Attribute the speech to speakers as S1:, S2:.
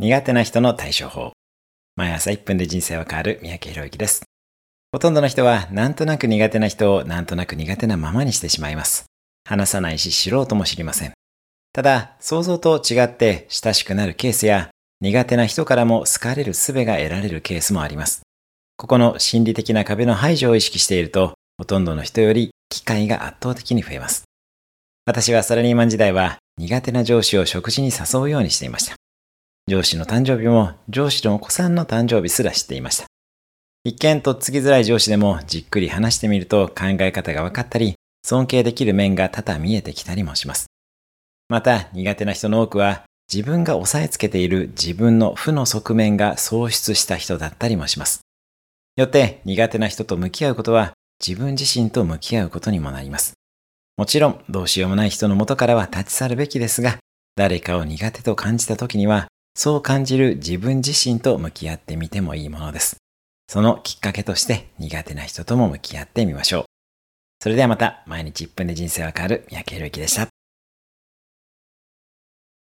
S1: 苦手な人の対処法。毎朝1分で人生は変わる三宅博之です。ほとんどの人はなんとなく苦手な人をなんとなく苦手なままにしてしまいます。話さないし知ろうとも知りません。ただ、想像と違って親しくなるケースや苦手な人からも好かれる術が得られるケースもあります。ここの心理的な壁の排除を意識していると、ほとんどの人より機会が圧倒的に増えます。私はサラリーマン時代は苦手な上司を食事に誘うようにしていました。上司の誕生日も上司のお子さんの誕生日すら知っていました。一見とっつきづらい上司でもじっくり話してみると考え方が分かったり、尊敬できる面が多々見えてきたりもします。また苦手な人の多くは自分が押さえつけている自分の負の側面が喪失した人だったりもします。よって苦手な人と向き合うことは自分自身と向き合うことにもなります。もちろんどうしようもない人の元からは立ち去るべきですが、誰かを苦手と感じた時には、そう感じる自分自身と向き合ってみてもいいものです。そのきっかけとして苦手な人とも向き合ってみましょう。それではまた毎日1分で人生は変わる三宅宏之でした。